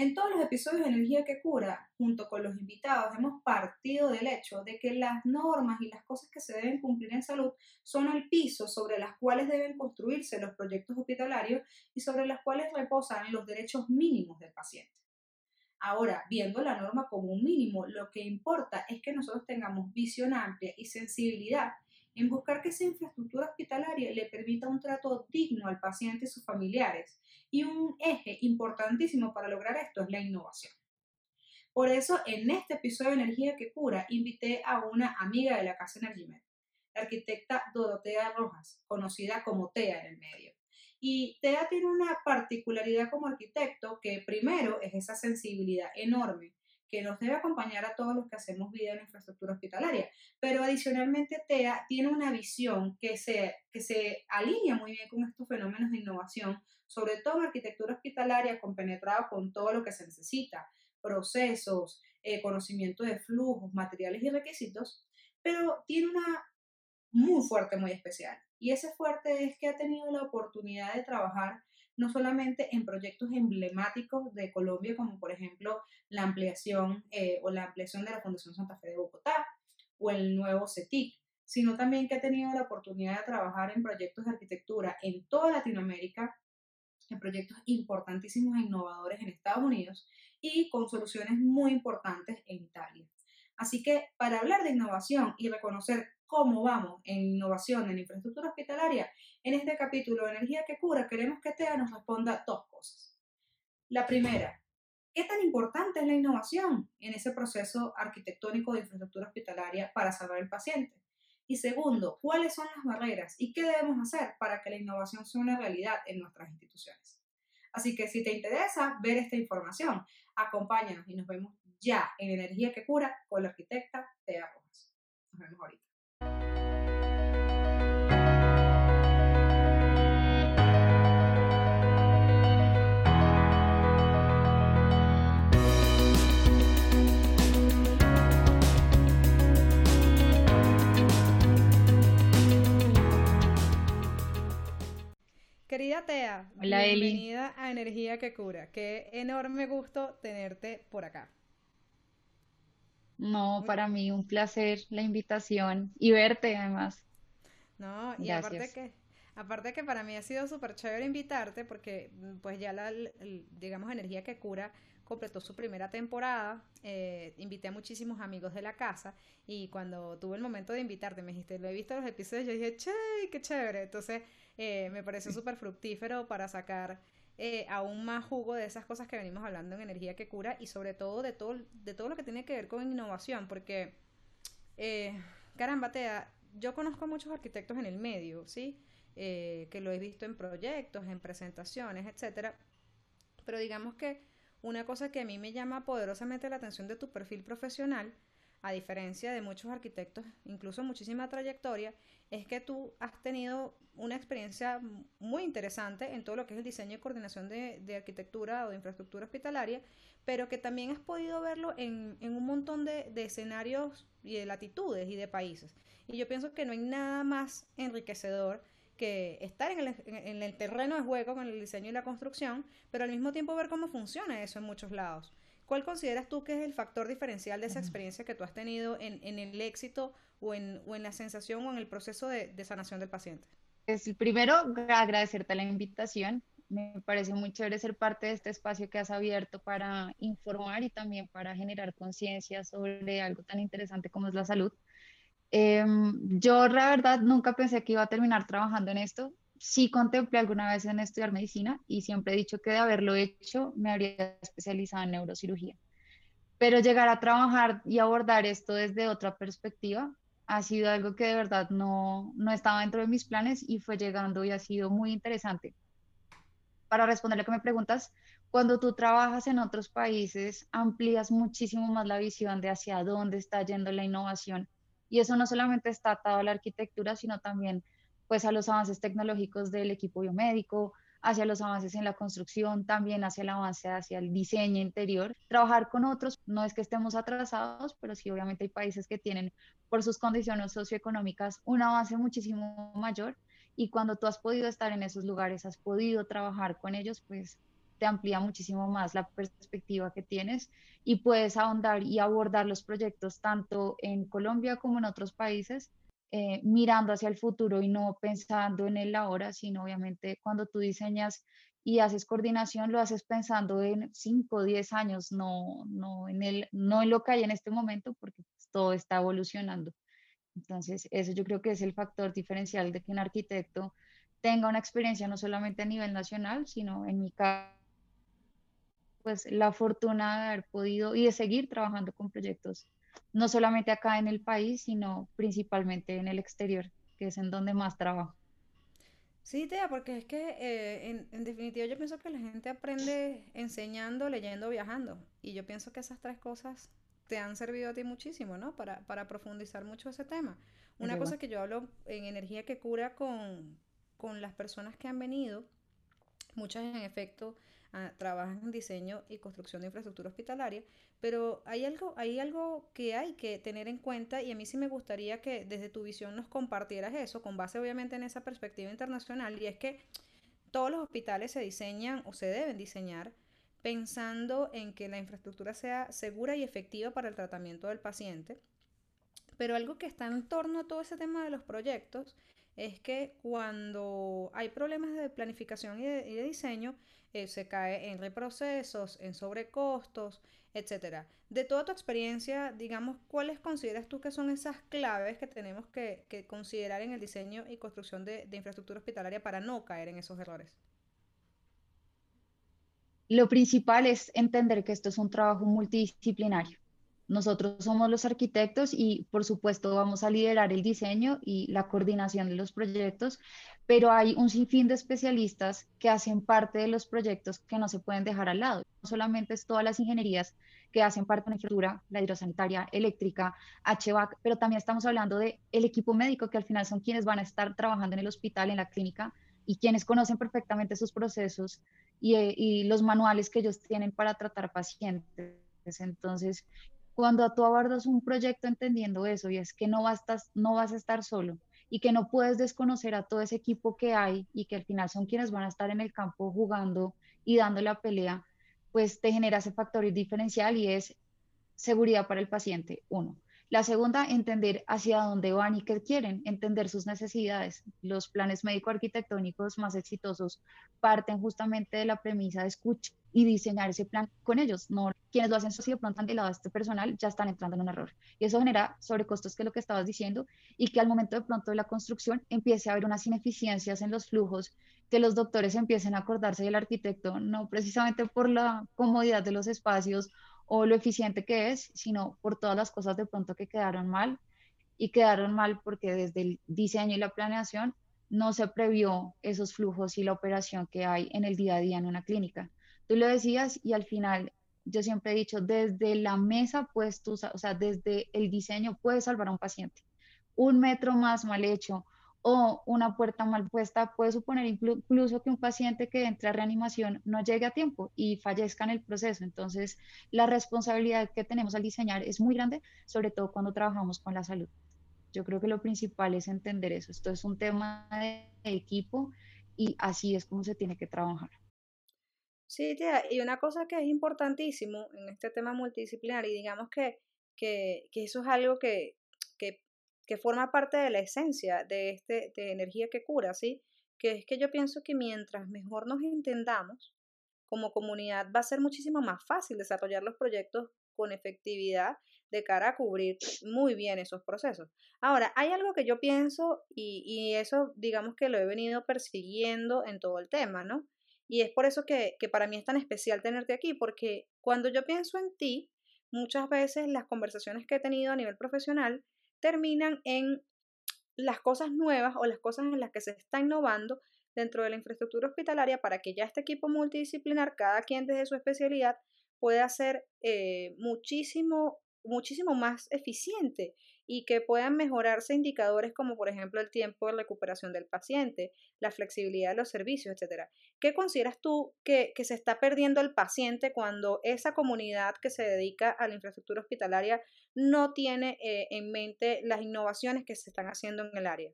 En todos los episodios de Energía que Cura, junto con los invitados, hemos partido del hecho de que las normas y las cosas que se deben cumplir en salud son el piso sobre las cuales deben construirse los proyectos hospitalarios y sobre las cuales reposan los derechos mínimos del paciente. Ahora, viendo la norma como un mínimo, lo que importa es que nosotros tengamos visión amplia y sensibilidad en buscar que esa infraestructura hospitalaria le permita un trato digno al paciente y sus familiares. Y un eje importantísimo para lograr esto es la innovación. Por eso, en este episodio de Energía que Cura, invité a una amiga de la Casa Energimed, la arquitecta Dorotea Rojas, conocida como TEA en el medio. Y TEA tiene una particularidad como arquitecto que primero es esa sensibilidad enorme que nos debe acompañar a todos los que hacemos vida en infraestructura hospitalaria. Pero adicionalmente TEA tiene una visión que se, que se alinea muy bien con estos fenómenos de innovación, sobre todo en arquitectura hospitalaria, compenetrado con todo lo que se necesita, procesos, eh, conocimiento de flujos, materiales y requisitos, pero tiene una muy fuerte, muy especial. Y ese fuerte es que ha tenido la oportunidad de trabajar no solamente en proyectos emblemáticos de Colombia, como por ejemplo la ampliación eh, o la ampliación de la Fundación Santa Fe de Bogotá o el nuevo CETIC, sino también que ha tenido la oportunidad de trabajar en proyectos de arquitectura en toda Latinoamérica, en proyectos importantísimos e innovadores en Estados Unidos y con soluciones muy importantes en Italia. Así que para hablar de innovación y reconocer cómo vamos en innovación en infraestructura hospitalaria, en este capítulo de Energía que Cura queremos que TEA nos responda dos cosas. La primera, ¿qué tan importante es la innovación en ese proceso arquitectónico de infraestructura hospitalaria para salvar al paciente? Y segundo, ¿cuáles son las barreras y qué debemos hacer para que la innovación sea una realidad en nuestras instituciones? Así que si te interesa ver esta información, acompáñanos y nos vemos ya en Energía que Cura con la arquitecta Tea Rojas. Nos vemos ahorita. Querida Tea, bienvenida a Energía que Cura. Qué enorme gusto tenerte por acá. No, para mí un placer la invitación y verte además. No, y aparte que, aparte que para mí ha sido súper chévere invitarte porque pues ya la, digamos, Energía que Cura completó su primera temporada, eh, invité a muchísimos amigos de la casa y cuando tuve el momento de invitarte me dijiste, lo he visto los episodios, yo dije, che, qué chévere. Entonces eh, me pareció súper fructífero para sacar eh, aún más jugo de esas cosas que venimos hablando en energía que cura y sobre todo de todo, de todo lo que tiene que ver con innovación, porque, eh, caramba, Tea, yo conozco a muchos arquitectos en el medio, ¿sí? Eh, que lo he visto en proyectos, en presentaciones, etcétera, pero digamos que una cosa que a mí me llama poderosamente la atención de tu perfil profesional, a diferencia de muchos arquitectos, incluso muchísima trayectoria, es que tú has tenido una experiencia muy interesante en todo lo que es el diseño y coordinación de, arquitectura o de infraestructura hospitalaria, pero que también has podido verlo en, un montón de, escenarios y de latitudes y de países. Y yo pienso que no hay nada más enriquecedor que estar en el, en el terreno de juego con el diseño y la construcción, pero al mismo tiempo ver cómo funciona eso en muchos lados. ¿Cuál consideras tú que es el factor diferencial de esa experiencia que tú has tenido en, en el éxito o en, o en, la sensación o en el proceso de, de sanación del paciente? Es pues, primero agradecerte la invitación. Me parece muy chévere ser parte de este espacio que has abierto para informar y también para generar conciencia sobre algo tan interesante como es la salud. Em, yo, la verdad, nunca pensé que iba a terminar trabajando en esto sí contemplé alguna vez en estudiar medicina y siempre he dicho que de haberlo hecho me habría especializado en neurocirugía. Pero llegar a trabajar y abordar esto desde otra perspectiva ha sido algo que de verdad no, no estaba dentro de mis planes y fue llegando y ha sido muy interesante. Para responder lo que me preguntas, cuando tú trabajas en otros países, amplías muchísimo más la visión de hacia dónde está yendo la innovación. Y eso no solamente está atado a la arquitectura, sino también pues a los avances tecnológicos del equipo biomédico, hacia los avances en la construcción, también hacia el avance hacia el diseño interior. Trabajar con otros, no es que estemos atrasados, pero sí obviamente hay países que tienen por sus condiciones socioeconómicas un avance muchísimo mayor y cuando tú has podido estar en esos lugares, has podido trabajar con ellos, pues te amplía muchísimo más la perspectiva que tienes y puedes ahondar y abordar los proyectos tanto en Colombia como en otros países, eh, mirando hacia el futuro y no pensando en el ahora, sino obviamente cuando tú diseñas y haces coordinación, lo haces pensando en 5 o 10 años, no, no, en el, no en lo que hay en este momento, porque todo está evolucionando. Entonces, eso yo creo que es el factor diferencial de que un arquitecto tenga una experiencia no solamente a nivel nacional, sino en mi caso, pues la fortuna de haber podido y de seguir trabajando con proyectos, no solamente acá en el país, sino principalmente en el exterior, que es en donde más trabajo. Sí, Tea, porque es que eh, en, en, definitiva yo pienso que la gente aprende enseñando, leyendo, viajando. Y yo pienso que esas tres cosas te han servido a ti muchísimo, ¿no? Para, para profundizar mucho ese tema. Una cosa que yo hablo en energía que cura con, con las personas que han venido, muchas en efecto ah, trabajan en diseño y construcción de infraestructura hospitalaria, pero hay algo, hay algo que hay que tener en cuenta y a mí sí me gustaría que desde tu visión nos compartieras eso, con base obviamente en esa perspectiva internacional, y es que todos los hospitales se diseñan o se deben diseñar pensando en que la infraestructura sea segura y efectiva para el tratamiento del paciente. Pero algo que está en torno a todo ese tema de los proyectos es que cuando hay problemas de planificación y de, diseño, eh, se cae en reprocesos, en sobrecostos, etc. De toda tu experiencia, digamos, ¿cuáles consideras tú que son esas claves que tenemos que, considerar en el diseño y construcción de infraestructura hospitalaria para no caer en esos errores? Lo principal es entender que esto es un trabajo multidisciplinario. Nosotros somos los arquitectos y por supuesto vamos a liderar el diseño y la coordinación de los proyectos, pero hay un sinfín de especialistas que hacen parte de los proyectos que no se pueden dejar al lado. No solamente es todas las ingenierías que hacen parte de la infraestructura, la hidrosanitaria, eléctrica, HVAC, pero también estamos hablando de el equipo médico que al final son quienes van a estar trabajando en el hospital, en la clínica y quienes conocen perfectamente sus procesos y, eh, y los manuales que ellos tienen para tratar pacientes. Entonces, cuando tú abordas un proyecto entendiendo eso y es que no vas, no vas a estar solo y que no puedes desconocer a todo ese equipo que hay y que al final son quienes van a estar en el campo jugando y dando la pelea, pues te genera ese factor diferencial y es seguridad para el paciente, uno. La segunda, entender hacia dónde van y qué quieren, entender sus necesidades. Los planes médico-arquitectónicos más exitosos parten justamente de la premisa de escucha y diseñar ese plan con ellos. No quienes lo hacen así de pronto han lado este personal ya están entrando en un error. Y eso genera sobrecostos, que es lo que estabas diciendo, y que al momento de pronto de la construcción empiece a haber unas ineficiencias en los flujos, que los doctores empiecen a acordarse del arquitecto, no precisamente por la comodidad de los espacios o lo eficiente que es, sino por todas las cosas de pronto que quedaron mal y quedaron mal porque desde el diseño y la planeación no se previó esos flujos y la operación que hay en el día a día en una clínica. Tú lo decías y al final yo siempre he dicho, desde la mesa, pues tú, o sea, desde el diseño puedes salvar a un paciente. Un metro más mal hecho, o una puerta mal puesta puede suponer incluso que un paciente que entre a reanimación no llegue a tiempo y fallezca en el proceso. Entonces, la responsabilidad que tenemos al diseñar es muy grande, sobre todo cuando trabajamos con la salud. Yo creo que lo principal es entender eso. Esto es un tema de equipo y así es como se tiene que trabajar. Sí, tía, y una cosa que es importantísimo en este tema multidisciplinar, y digamos que, que, que eso es algo que, que que forma parte de la esencia de, este, de energía que cura, ¿sí? Que es que yo pienso que mientras mejor nos entendamos como comunidad va a ser muchísimo más fácil desarrollar los proyectos con efectividad de cara a cubrir muy bien esos procesos. Ahora, hay algo que yo pienso y, y eso digamos que lo he venido persiguiendo en todo el tema, ¿no? Y es por eso que, que para mí es tan especial tenerte aquí, porque cuando yo pienso en ti, muchas veces las conversaciones que he tenido a nivel profesional terminan en las cosas nuevas o las cosas en las que se está innovando dentro de la infraestructura hospitalaria para que ya este equipo multidisciplinar, cada quien desde su especialidad, pueda ser eh, muchísimo, muchísimo más eficiente y que puedan mejorarse indicadores como por ejemplo el tiempo de recuperación del paciente, la flexibilidad de los servicios, etc. ¿Qué consideras tú que, se está perdiendo el paciente cuando esa comunidad que se dedica a la infraestructura hospitalaria no tiene eh, en mente las innovaciones que se están haciendo en el área?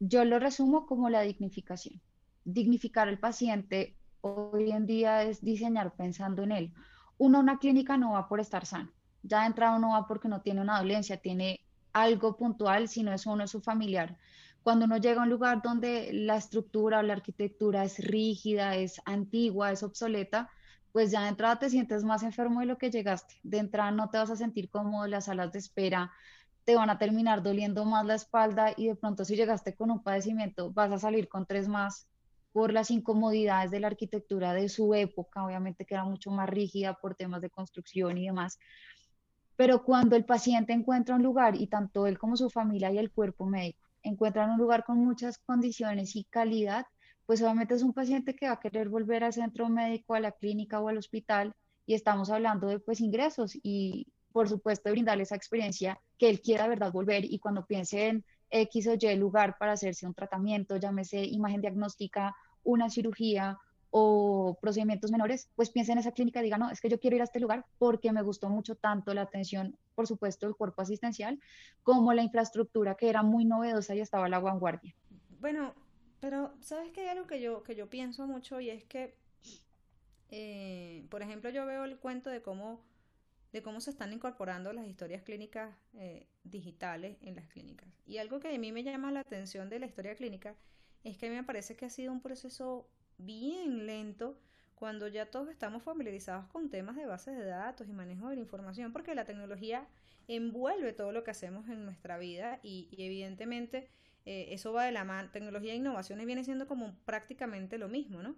Yo lo resumo como la dignificación. dignificar al paciente hoy en día es diseñar pensando en él. Uno, una clínica no va por estar sano. Ya de entrada no va porque no tiene una dolencia, tiene algo puntual, si no es uno, es su familiar. Cuando uno llega a un lugar donde la estructura o la arquitectura es rígida, es antigua, es obsoleta, pues ya de entrada te sientes más enfermo de lo que llegaste. De entrada no te vas a sentir cómodo, las salas de espera te van a terminar doliendo más la espalda y de pronto si llegaste con un padecimiento vas a salir con tres más por las incomodidades de la arquitectura de su época, obviamente que era mucho más rígida por temas de construcción y demás. Pero cuando el paciente encuentra un lugar y tanto él como su familia y el cuerpo médico encuentran un lugar con muchas condiciones y calidad, pues obviamente es un paciente que va a querer volver al centro médico, a la clínica o al hospital y estamos hablando de pues ingresos y por supuesto brindarle esa experiencia que él quiera verdad volver y cuando piense en X o Y lugar para hacerse un tratamiento, llámese imagen diagnóstica, una cirugía o procedimientos menores, pues piense en esa clínica y diga, no, es que yo quiero ir a este lugar porque me gustó mucho tanto la atención, por supuesto, el cuerpo asistencial, como la infraestructura que era muy novedosa y estaba a la vanguardia. Bueno, pero ¿sabes que hay algo que yo, que yo pienso mucho y es que, eh, por ejemplo, yo veo el cuento de cómo, de cómo se están incorporando las historias clínicas eh, digitales en las clínicas. Y algo que a mí me llama la atención de la historia clínica es que a mí me parece que ha sido un proceso bien lento cuando ya todos estamos familiarizados con temas de bases de datos y manejo de la información, porque la tecnología envuelve todo lo que hacemos en nuestra vida y, evidentemente eh, eso va de la mano, tecnología e innovaciones viene siendo como prácticamente lo mismo, ¿no?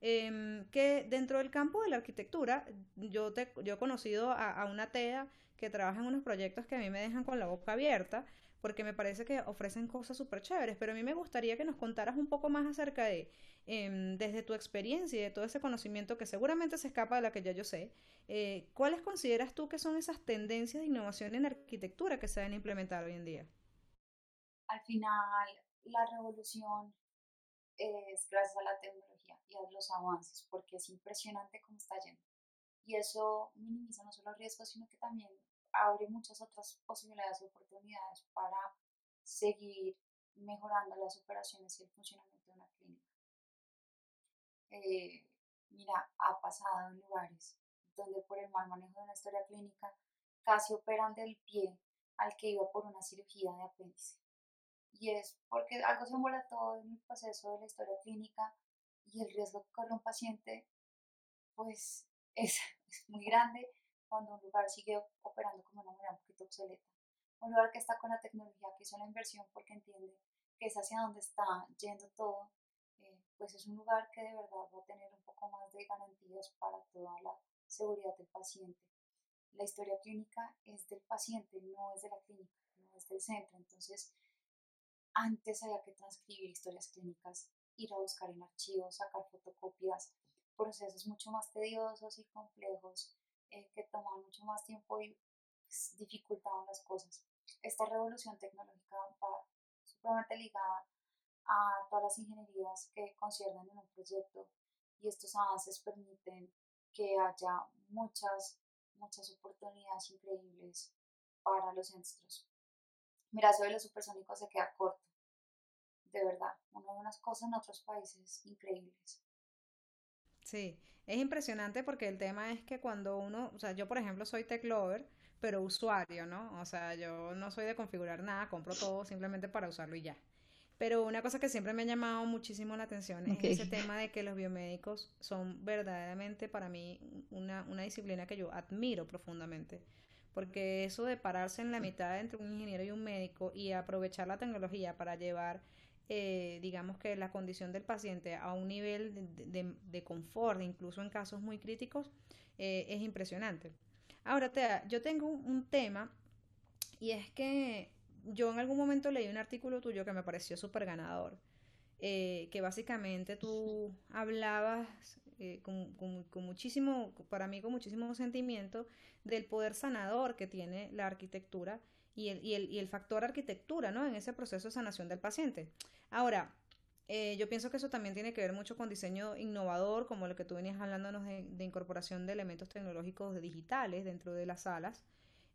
Em, que dentro del campo de la arquitectura, yo, te, yo he conocido a, a una TEA que trabaja en unos proyectos que a mí me dejan con la boca abierta, porque me parece que ofrecen cosas súper chéveres, pero a mí me gustaría que nos contaras un poco más acerca de, em, desde tu experiencia y de todo ese conocimiento que seguramente se escapa de la que ya yo sé, eh, ¿cuáles consideras tú que son esas tendencias de innovación en arquitectura que se deben implementar hoy en día? Al final, la revolución es gracias a la tecnología y a los avances, porque es impresionante cómo está yendo. Y eso minimiza no solo riesgos, sino que también abre muchas otras posibilidades y oportunidades para seguir mejorando las operaciones y el funcionamiento de una clínica. Eh, mira, ha pasado en lugares donde por el mal manejo de una historia clínica casi operan del pie al que iba por una cirugía de apéndice. Y es porque algo se todo en el proceso de la historia clínica y el riesgo que corre un paciente pues es, es muy grande cuando un lugar sigue operando como una manera un poquito obsoleta. Un lugar que está con la tecnología, que hizo la inversión porque entiende que es hacia donde está yendo todo, eh, pues es un lugar que de verdad va a tener un poco más de garantías para toda la seguridad del paciente. La historia clínica es del paciente, no es de la clínica, no es del centro. Entonces, antes había que transcribir historias clínicas, ir a buscar en archivos, sacar fotocopias, procesos mucho más tediosos y complejos eh, que tomaban mucho más tiempo y pues, dificultaban las cosas. Esta revolución tecnológica va supremamente ligada a todas las ingenierías que conciernen en un proyecto y estos avances permiten que haya muchas, muchas oportunidades increíbles para los centros. Mira, eso de los supersónicos se queda corto. De verdad, uno ve unas cosas en otros países increíbles. Sí, es impresionante porque el tema es que cuando uno, o sea, yo por ejemplo soy tech lover, pero usuario, ¿no? O sea, yo no soy de configurar nada, compro todo simplemente para usarlo y ya. Pero una cosa que siempre me ha llamado muchísimo la atención es ese tema de que los biomédicos son verdaderamente para mí una, una disciplina que yo admiro profundamente. Porque eso de pararse en la mitad entre un ingeniero y un médico y aprovechar la tecnología para llevar eh, digamos que la condición del paciente a un nivel de, confort, incluso en casos muy críticos, eh, es impresionante. Ahora, yo tengo un, tema y es que yo en algún momento leí un artículo tuyo que me pareció súper ganador, eh, que básicamente tú hablabas con, con, muchísimo, para mí con muchísimo sentimiento, del poder sanador que tiene la arquitectura y el, y el, y el factor arquitectura, ¿no? En ese proceso de sanación del paciente. Ahora, eh, yo pienso que eso también tiene que ver mucho con diseño innovador, como lo que tú venías hablándonos de, de incorporación de elementos tecnológicos digitales dentro de las salas.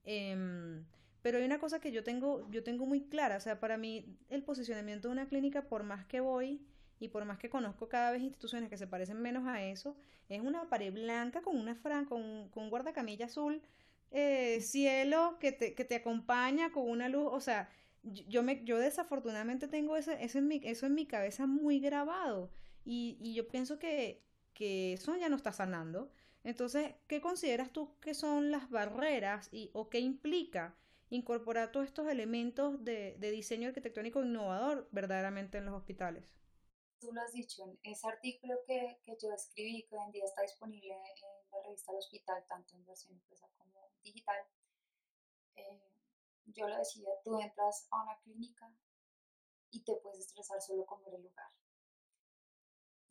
Em, pero hay una cosa que yo tengo, yo tengo muy clara, o sea, para mí el posicionamiento de una clínica, por más que voy y por más que conozco cada vez instituciones que se parecen menos a eso, es una pared blanca con una fran, con, con un guardacamilla azul, eh, cielo que te, que te acompaña con una luz, o sea, yo, me, yo desafortunadamente tengo ese, eso, en mi, eso en mi cabeza muy grabado y, y yo pienso que, que eso ya no está sanando. Entonces, ¿qué consideras tú que son las barreras y, o qué implica incorporar todos estos elementos de, de diseño arquitectónico innovador verdaderamente en los hospitales? Tú lo has dicho, en ese artículo que, que yo escribí, que hoy en día está disponible la revista El Hospital, tanto en versión impresa como digital, eh, yo lo decía, tú entras a una clínica y te puedes estresar solo con ver el lugar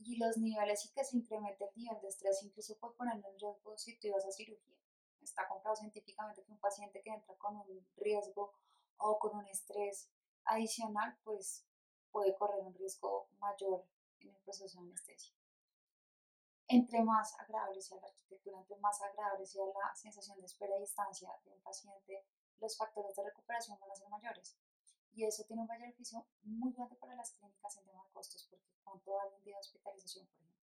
y los niveles y que se incremente el nivel de estrés incluso puede poner en riesgo si tú ibas a cirugía. Está comprobado científicamente que un paciente que entra con un riesgo o con un estrés adicional, pues puede correr un riesgo mayor en el proceso de anestesia. Entre más agradable sea la arquitectura, entre más agradable sea la sensación de espera y distancia de un paciente, los factores de recuperación van a ser mayores. Y eso tiene un beneficio muy grande para las clínicas en tema de costos, porque cuánto vale un día de hospitalización, por ejemplo.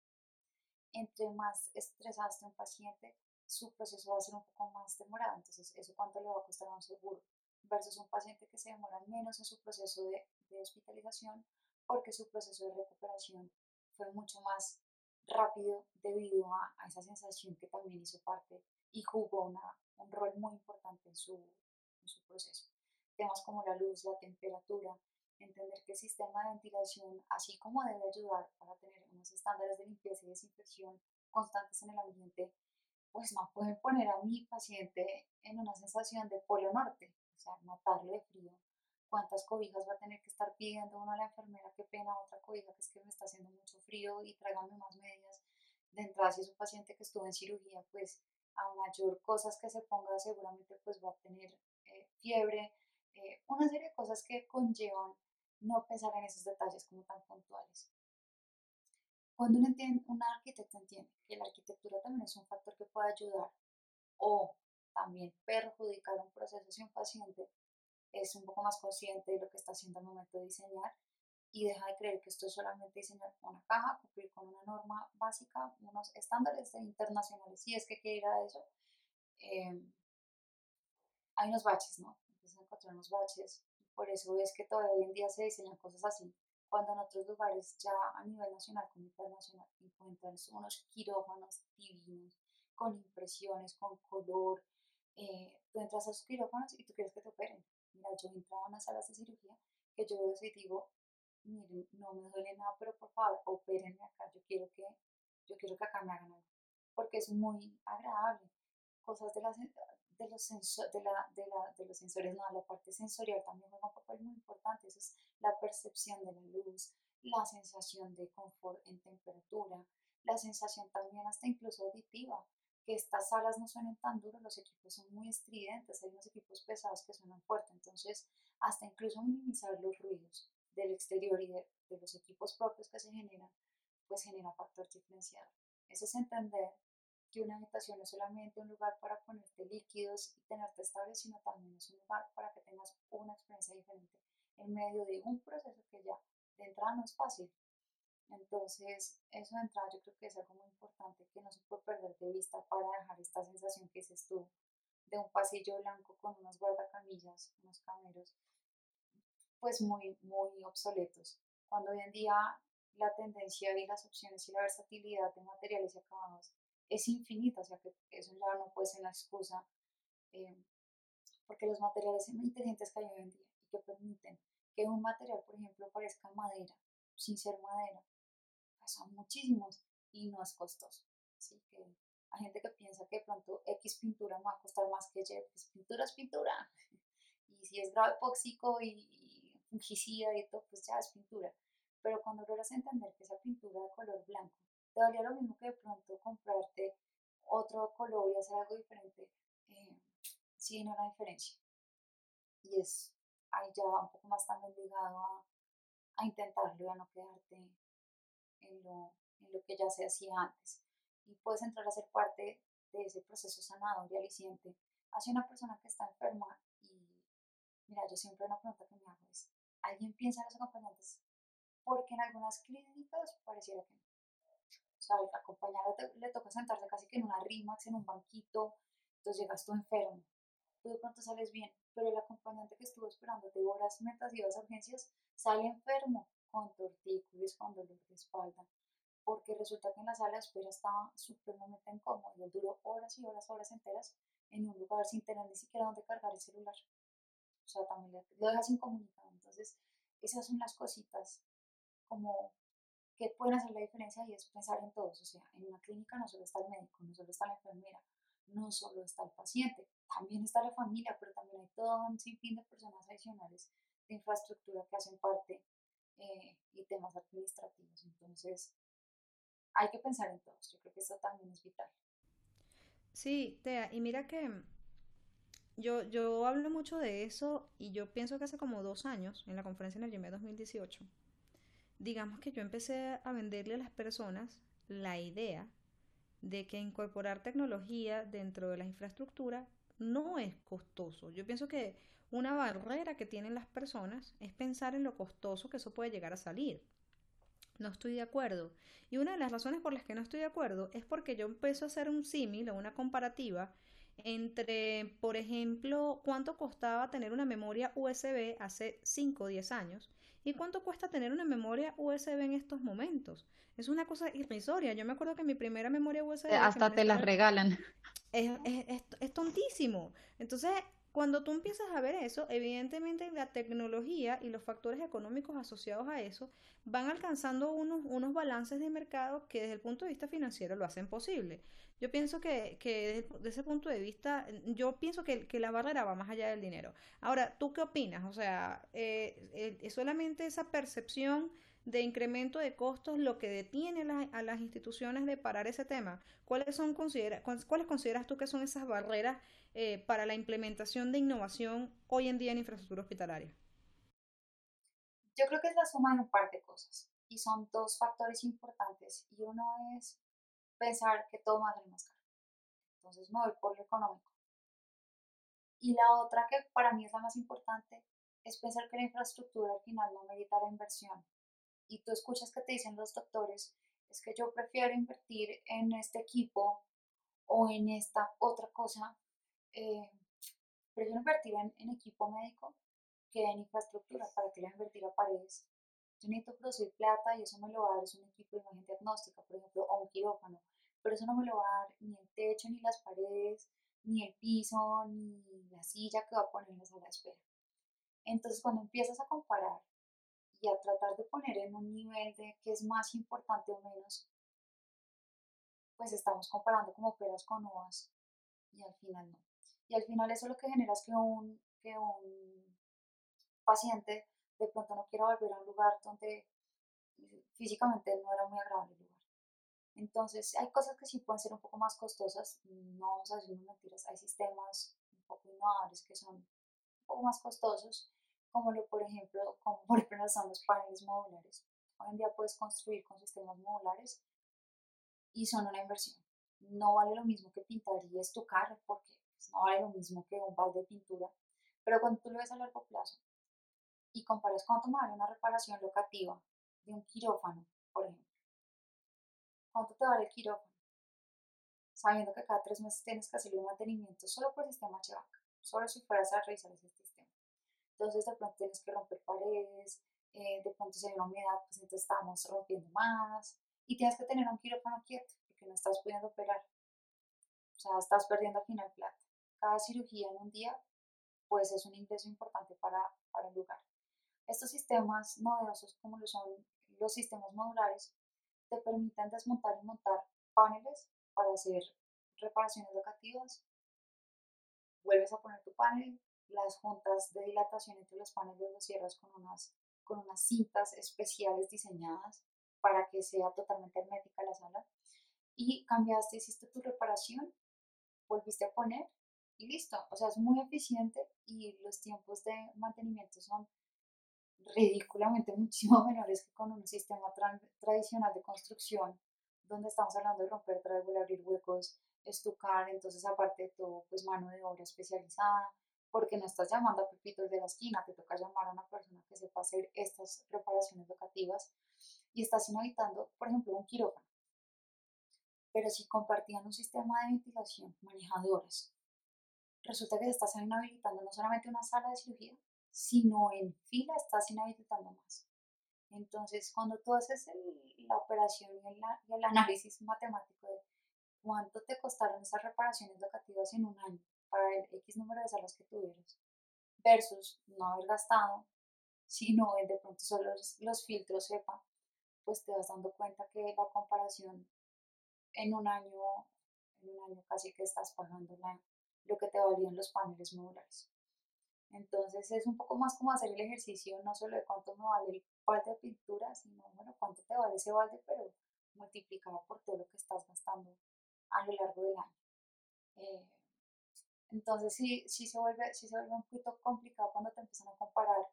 Entre más estresado esté un paciente, su proceso va a ser un poco más demorado. Entonces, ¿eso cuánto le va a costar a un seguro? Versus un paciente que se demora menos en su proceso de, de hospitalización porque su proceso de recuperación fue mucho más rápido debido a, a, esa sensación que también hizo parte y jugó una, un rol muy importante en su, en su proceso temas como la luz, la temperatura, entender que el sistema de ventilación, así como debe ayudar para tener unos estándares de limpieza y desinfección constantes en el ambiente, pues no pueden poner a mi paciente en una sensación de polo norte, o sea, matarlo de frío. ¿Cuántas cobijas va a tener que estar pidiendo uno a la enfermera? Qué pena, otra cobija que es que me está haciendo mucho frío y trágame más medias. De entrada, si es un paciente que estuvo en cirugía, pues a mayor cosas que se ponga, seguramente pues va a tener eh, fiebre, eh, una serie de cosas que conllevan no pensar en esos detalles como tan puntuales. Cuando uno entiende, un arquitecto entiende que la arquitectura también es un factor que puede ayudar o también perjudicar un proceso si un paciente es un poco más consciente de lo que está haciendo al momento de diseñar y deja de creer que esto es solamente diseñar una caja, cumplir con una norma básica, unos estándares internacionales, si es que quiere ir a eso, eh, hay unos baches, ¿no? encontrar unos baches. Por eso es que todavía hoy en día se diseñan cosas así. Cuando en otros lugares ya a nivel nacional como internacional encuentran unos quirófanos divinos, con impresiones, con color. Eh, tú entras a esos quirófanos y tú quieres que te operen. Mira, yo he entrado a unas salas de cirugía que yo veo y digo, miren, no me duele nada, pero por favor, opérenme acá, yo quiero que, yo quiero que acá me hagan algo, porque es muy agradable. Cosas de las, de los, de, la, de, la, de los sensores, no, la parte sensorial también juega un papel muy importante, eso es la percepción de la luz, la sensación de confort en temperatura, la sensación también hasta incluso auditiva, que estas salas no suenen tan duras, los equipos son muy estridentes, hay unos equipos pesados que suenan fuerte, entonces hasta incluso minimizar los ruidos del exterior y de, de los equipos propios que se generan, pues genera factor diferenciador. Eso es entender que una habitación no es solamente un lugar para ponerte líquidos y tenerte estable, sino también es un lugar para que tengas una experiencia diferente en medio de un proceso que ya de entrada no es fácil. Entonces, eso de entrada yo creo que es algo muy importante que no se puede perder de vista para dejar esta sensación que dices tú de un pasillo blanco con unos guardacamillas, unos cameros, pues muy, muy obsoletos. Cuando hoy en día la tendencia y las opciones y la versatilidad de materiales y acabados es infinita, o sea que eso ya no puede ser la excusa, eh, porque los materiales inteligentes que hay hoy en día y que permiten que un material, por ejemplo, parezca madera, sin ser madera, pues son muchísimos y no es costoso. Así que hay gente que piensa que de pronto X pintura me va a costar más que Y, pues pintura es pintura. Y si es grado epóxico y, fungicida y todo, pues ya es pintura. Pero cuando logras entender que esa pintura de color blanco te valía lo mismo que de pronto comprarte otro color y hacer algo diferente, eh, sí no una diferencia. Y es ahí ya un poco más también ligado a, a intentarlo y a no quedarte en lo, en lo que ya se hacía antes. Y puedes entrar a ser parte de ese proceso sanador y aliciente hacia una persona que está enferma y mira, yo siempre una pregunta que me hago es, ¿alguien piensa en los acompañantes porque en algunas clínicas pareciera que no. O sea, al acompañante le toca sentarse casi que en una rimax, en un banquito, entonces llegas tú enfermo. Tú de pronto sales bien, pero el acompañante que estuvo esperándote horas metas y a urgencias sale enfermo con tortícolis, con dolor de espalda, porque resulta que en la sala de espera estaba supremamente incómodo él duró horas y horas, horas enteras en un lugar sin tener ni siquiera dónde cargar el celular. O sea, también lo dejas incomunicado. Entonces, esas son las cositas como que pueden hacer la diferencia y es pensar en todos. O sea, en una clínica no solo está el médico, no solo está la enfermera, no solo está el paciente, también está la familia, pero también hay todo un sinfín de personas adicionales de infraestructura que hacen parte eh, y temas administrativos. Entonces, hay que pensar en todos. Yo creo que eso también es vital. Sí, Tea, y mira que yo, yo hablo mucho de eso y yo pienso que hace como dos años, en la conferencia en el GME 2018, digamos que yo empecé a venderle a las personas la idea de que incorporar tecnología dentro de la infraestructura no es costoso. Yo pienso que una barrera que tienen las personas es pensar en lo costoso que eso puede llegar a salir. No estoy de acuerdo. Y una de las razones por las que no estoy de acuerdo es porque yo empiezo a hacer un símil o una comparativa entre, por ejemplo, cuánto costaba tener una memoria USB hace 5 o 10 años y cuánto cuesta tener una memoria USB en estos momentos. Es una cosa irrisoria. Yo me acuerdo que mi primera memoria USB... Hasta te la regalan. Es, es, es, tontísimo. Entonces, cuando tú empiezas a ver eso, evidentemente la tecnología y los factores económicos asociados a eso van alcanzando unos, unos balances de mercado que desde el punto de vista financiero lo hacen posible. Yo pienso que, que desde, ese punto de vista, yo pienso que, la barrera va más allá del dinero. Ahora, ¿tú qué opinas? O sea, eh, ¿es solamente esa percepción de incremento de costos lo que detiene a las instituciones de parar ese tema? ¿Cuáles, son, considera, ¿Cuáles consideras tú que son esas barreras eh, para la implementación de innovación hoy en día en infraestructura hospitalaria? Yo creo que es la suma de un par de cosas y son dos factores importantes y uno es pensar que todo va a ser más caro. Entonces me voy por lo económico. Y la otra que para mí es la más importante es pensar que la infraestructura al final no merita la inversión. Y tú escuchas que te dicen los doctores, es que yo prefiero invertir en este equipo o en esta otra cosa eh, prefiero invertir en, equipo médico que en infraestructura. ¿Para que le invertir a paredes? Yo necesito producir plata y eso me lo va a dar es un equipo de imagen diagnóstica, por ejemplo, o un quirófano. Pero eso no me lo va a dar ni el techo, ni las paredes, ni el piso, ni la silla que va a poner en la sala de espera. Entonces, cuando empiezas a comparar y a tratar de poner en un nivel de qué es más importante o menos, pues estamos comparando como peras con uvas y al final no. Y al final eso lo que genera es que un, que un paciente de pronto no quiera volver a un lugar donde físicamente no era muy agradable el lugar. Entonces hay cosas que sí pueden ser un poco más costosas, no vamos a decir mentiras, hay sistemas un poco innovadores que son un poco más costosos, como lo, por ejemplo, como por ejemplo son los paneles modulares. Hoy en día puedes construir con sistemas modulares y son una inversión. No vale lo mismo que pintar y estucar porque pues, no vale lo mismo que un balde de pintura, pero cuando tú lo ves a largo plazo y comparas cuánto vale una reparación locativa de un quirófano, por ejemplo, ¿cuánto te vale el quirófano? Sabiendo que cada tres meses tienes que hacerle un mantenimiento solo por sistema HVAC, solo si fueras a revisar ese sistema. Entonces de pronto tienes que romper paredes, eh, de pronto si hay una humedad, pues entonces estamos rompiendo más y tienes que tener un quirófano quieto porque no estás pudiendo operar. O sea, estás perdiendo al final plata cada cirugía en un día, pues es un ingreso importante para, para el lugar. Estos sistemas novedosos, como lo son los sistemas modulares, te permiten desmontar y montar paneles para hacer reparaciones locativas. Vuelves a poner tu panel, las juntas de dilatación entre los paneles los cierras con unas, con unas cintas especiales diseñadas para que sea totalmente hermética la sala. Y cambiaste, hiciste tu reparación, volviste a poner y listo. O sea, es muy eficiente y los tiempos de mantenimiento son ridículamente muchísimo menores que con un sistema tradicional de construcción, donde estamos hablando de romper, traer, abrir huecos, estucar, entonces aparte de todo, pues mano de obra especializada, porque no estás llamando a Pepito de la esquina, te toca llamar a una persona que sepa hacer estas reparaciones locativas y estás inhabitando, por ejemplo, un quirófano. Pero si compartían un sistema de ventilación manejadores, resulta que estás inhabilitando no solamente una sala de cirugía, sino en fila estás inhabilitando más. Entonces, cuando tú haces la operación y el, y el análisis matemático de cuánto te costaron esas reparaciones locativas en un año para el X número de salas que tuvieras, versus no haber gastado, sino el de pronto solo los, filtros sepa, pues te vas dando cuenta que la comparación en un año, en un año casi que estás pagando lo que te valían los paneles modulares. Entonces es un poco más como hacer el ejercicio, no solo de cuánto me vale el balde de pintura, sino bueno, cuánto te vale ese balde, pero multiplicado por todo lo que estás gastando a lo largo del año. Eh, entonces sí, sí, se vuelve, sí se vuelve un poquito complicado cuando te empiezan a comparar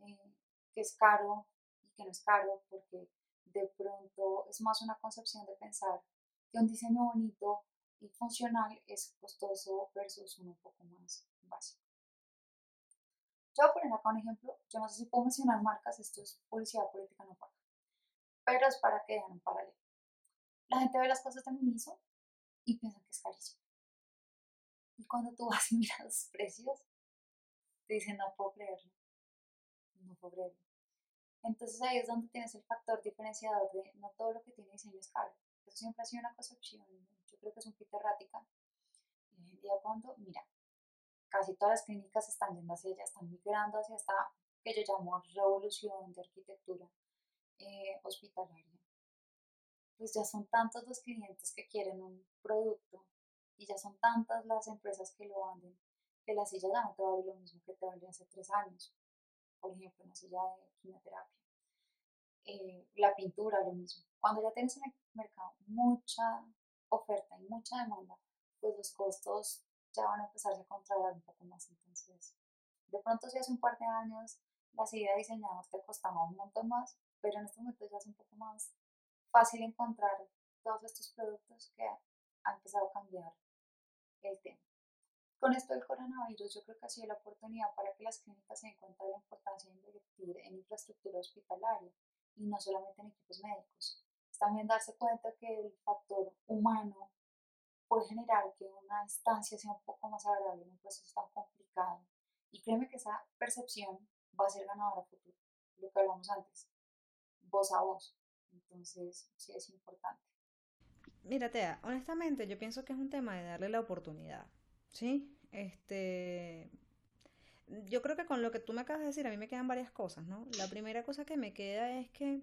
eh, qué es caro y qué no es caro, porque de pronto es más una concepción de pensar que un diseño bonito y funcional es costoso versus uno un poco más básico. Yo voy a poner acá un ejemplo, yo no sé si puedo mencionar marcas, esto es publicidad política no paga, pero es para que vean un paralelo. La gente ve las cosas de Miniso y piensan que es carísimo. Y cuando tú vas y miras los precios, te dicen, no puedo creerlo, no puedo creerlo. Entonces ahí es donde tienes el factor diferenciador de no todo lo que tiene diseño es caro. Eso siempre ha sido una concepción, yo creo que es un poquito errática. Y hoy en día cuando, mira, casi todas las clínicas están yendo hacia allá, están migrando hacia esta que yo llamo revolución de arquitectura eh, hospitalaria. Pues ya son tantos los clientes que quieren un producto y ya son tantas las empresas que lo venden que la silla ya no te vale lo mismo que te valía hace tres años. Por ejemplo, una silla de quimioterapia. Eh, la pintura, lo mismo. Cuando ya tienes en el mercado mucha oferta y mucha demanda, pues los costos ya van a empezar a controlar un poco más. Entonces, de pronto si hace un par de años la silla diseñada te costaba un montón más, pero en este momento ya es un poco más fácil encontrar todos estos productos que ha empezado a cambiar el tema. Con esto del coronavirus, yo creo que ha sido la oportunidad para que las clínicas se den cuenta de la importancia de invertir en infraestructura hospitalaria y no solamente en equipos médicos. también darse cuenta que el factor humano puede generar que una instancia sea un poco más agradable en un proceso tan complicado. Y créeme que esa percepción va a ser ganadora futuro, lo que hablamos antes, voz a voz. Entonces, sí es importante. Mira, Tea, honestamente yo pienso que es un tema de darle la oportunidad, ¿sí? Este, yo creo que con lo que tú me acabas de decir a mí me quedan varias cosas, ¿no? La primera cosa que me queda es que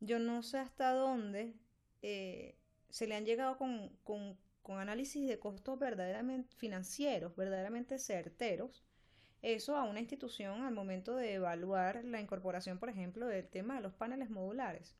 yo no sé hasta dónde eh, se le han llegado con, con, con análisis de costos verdaderamente financieros, verdaderamente certeros, eso a una institución al momento de evaluar la incorporación, por ejemplo, del tema de los paneles modulares.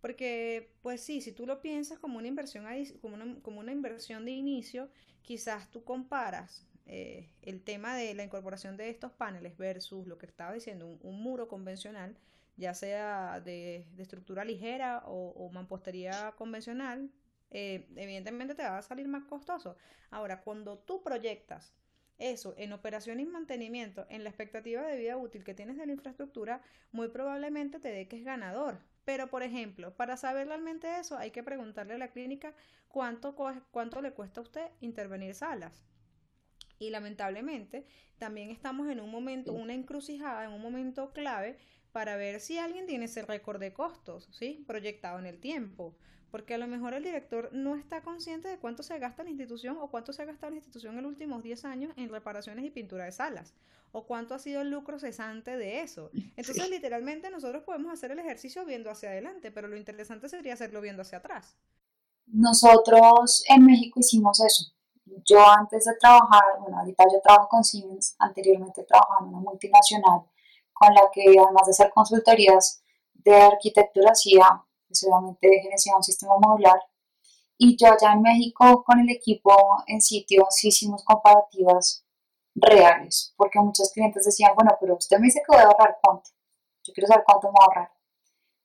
Porque, pues sí, si tú lo piensas como una inversión, como una, como una inversión de inicio, quizás tú comparas eh, el tema de la incorporación de estos paneles versus lo que estaba diciendo, un, muro convencional, ya sea de, estructura ligera o, mampostería convencional, eh, evidentemente te va a salir más costoso. Ahora, cuando tú proyectas eso en operación y mantenimiento, en la expectativa de vida útil que tienes de la infraestructura, muy probablemente te dé que es ganador, pero, por ejemplo, para saber realmente eso, hay que preguntarle a la clínica cuánto, cuánto le cuesta a usted intervenir salas. Y lamentablemente, también estamos en un momento, una encrucijada, en un momento clave para ver si alguien tiene ese récord de costos, ¿sí? Proyectado en el tiempo. Porque a lo mejor el director no está consciente de cuánto se gasta la institución o cuánto se ha gastado la institución en los últimos 10 años en reparaciones y pintura de salas o cuánto ha sido el lucro cesante de eso. Entonces, literalmente nosotros podemos hacer el ejercicio viendo hacia adelante, pero lo interesante sería hacerlo viendo hacia atrás. Nosotros en México hicimos eso. Yo antes de trabajar, bueno, ahorita yo trabajo con Siemens, anteriormente trabajaba en una multinacional con la que además de hacer consultorías de arquitectura hacía, pues obviamente gerenciaba un sistema modular y yo allá en México con el equipo en sitio sí hicimos comparativas reales, porque muchos clientes decían, bueno, pero usted me dice que voy a ahorrar cuánto, yo quiero saber cuánto me va a ahorrar.